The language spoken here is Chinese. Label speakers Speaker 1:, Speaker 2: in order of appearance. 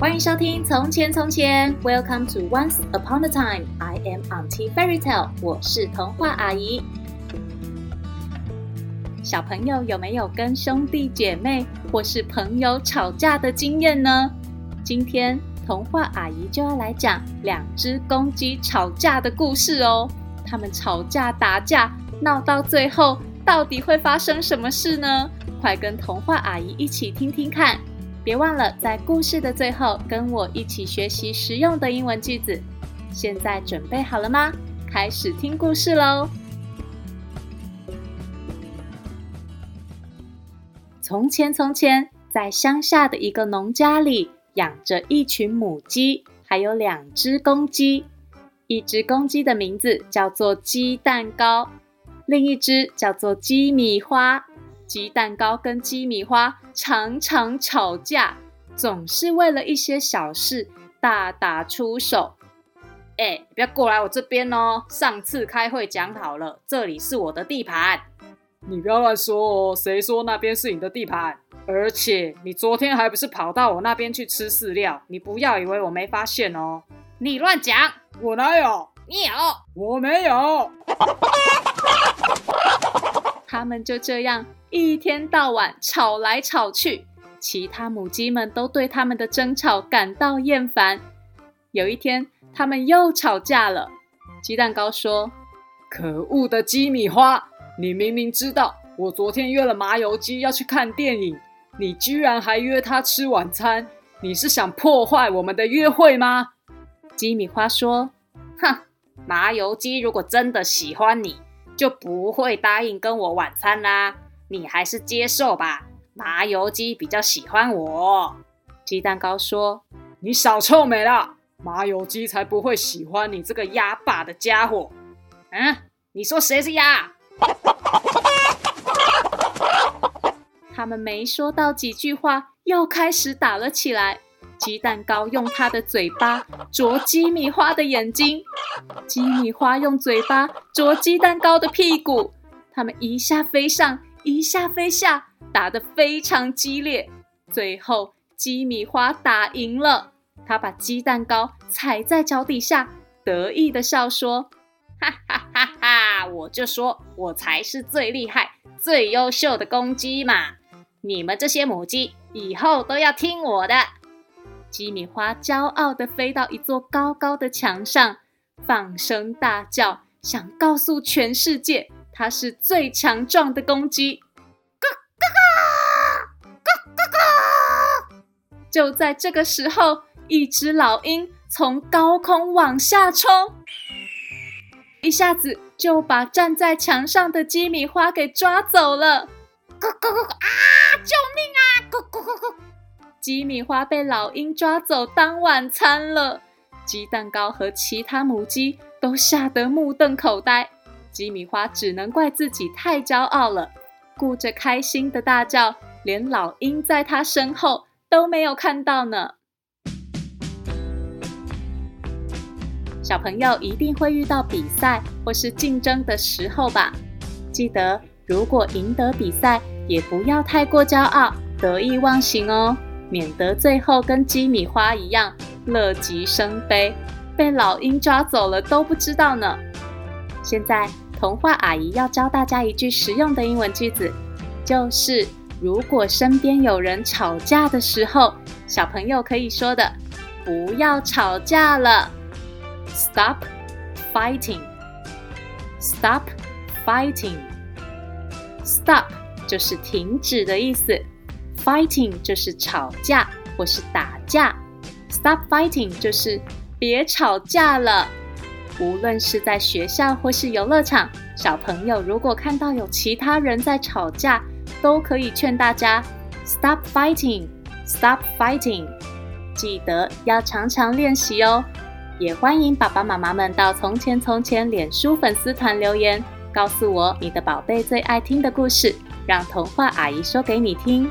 Speaker 1: 欢迎收听《从前从前》，Welcome to Once Upon a Time。I am Auntie Fairy Tale，我是童话阿姨。小朋友有没有跟兄弟姐妹或是朋友吵架的经验呢？今天童话阿姨就要来讲两只公鸡吵架的故事哦。他们吵架打架，闹到最后，到底会发生什么事呢？快跟童话阿姨一起听听看。别忘了在故事的最后跟我一起学习实用的英文句子。现在准备好了吗？开始听故事喽！从前，从前，在乡下的一个农家里，养着一群母鸡，还有两只公鸡。一只公鸡的名字叫做鸡蛋糕，另一只叫做鸡米花。鸡蛋糕跟鸡米花常常吵架，总是为了一些小事大打出手。哎，不要过来我这边哦！上次开会讲好了，这里是我的地盘。
Speaker 2: 你不要乱说哦，谁说那边是你的地盘？而且你昨天还不是跑到我那边去吃饲料？你不要以为我没发现哦！
Speaker 1: 你乱讲！
Speaker 2: 我哪有？
Speaker 1: 你有？
Speaker 2: 我没有。
Speaker 1: 他们就这样一天到晚吵来吵去，其他母鸡们都对他们的争吵感到厌烦。有一天，他们又吵架了。鸡蛋糕说：“
Speaker 2: 可恶的鸡米花，你明明知道我昨天约了麻油鸡要去看电影，你居然还约他吃晚餐，你是想破坏我们的约会吗？”
Speaker 1: 鸡米花说：“哼，麻油鸡如果真的喜欢你。”就不会答应跟我晚餐啦，你还是接受吧。麻油鸡比较喜欢我。鸡蛋糕说：“
Speaker 2: 你少臭美了，麻油鸡才不会喜欢你这个鸭爸的家伙。”
Speaker 1: 嗯，你说谁是鸭？他们没说到几句话，又开始打了起来。鸡蛋糕用它的嘴巴啄鸡米花的眼睛，鸡米花用嘴巴啄鸡蛋糕的屁股。它们一下飞上，一下飞下，打得非常激烈。最后，鸡米花打赢了，它把鸡蛋糕踩在脚底下，得意的笑说：“哈哈哈哈！我就说我才是最厉害、最优秀的公鸡嘛！你们这些母鸡以后都要听我的。”鸡米花骄傲地飞到一座高高的墙上，放声大叫，想告诉全世界，它是最强壮的公鸡。咯咯咯，咯咯咯！就在这个时候，一只老鹰从高空往下冲，一下子就把站在墙上的鸡米花给抓走了。咯咯咯啊！鸡米花被老鹰抓走当晚餐了，鸡蛋糕和其他母鸡都吓得目瞪口呆。鸡米花只能怪自己太骄傲了，顾着开心的大叫，连老鹰在它身后都没有看到呢。小朋友一定会遇到比赛或是竞争的时候吧？记得，如果赢得比赛，也不要太过骄傲、得意忘形哦。免得最后跟鸡米花一样乐极生悲，被老鹰抓走了都不知道呢。现在童话阿姨要教大家一句实用的英文句子，就是如果身边有人吵架的时候，小朋友可以说的“不要吵架了 ”，Stop fighting，Stop fighting，Stop 就是停止的意思。Fighting 就是吵架或是打架，Stop fighting 就是别吵架了。无论是在学校或是游乐场，小朋友如果看到有其他人在吵架，都可以劝大家 Stop fighting，Stop fighting。记得要常常练习哦。也欢迎爸爸妈妈们到从前从前脸书粉丝团留言，告诉我你的宝贝最爱听的故事，让童话阿姨说给你听。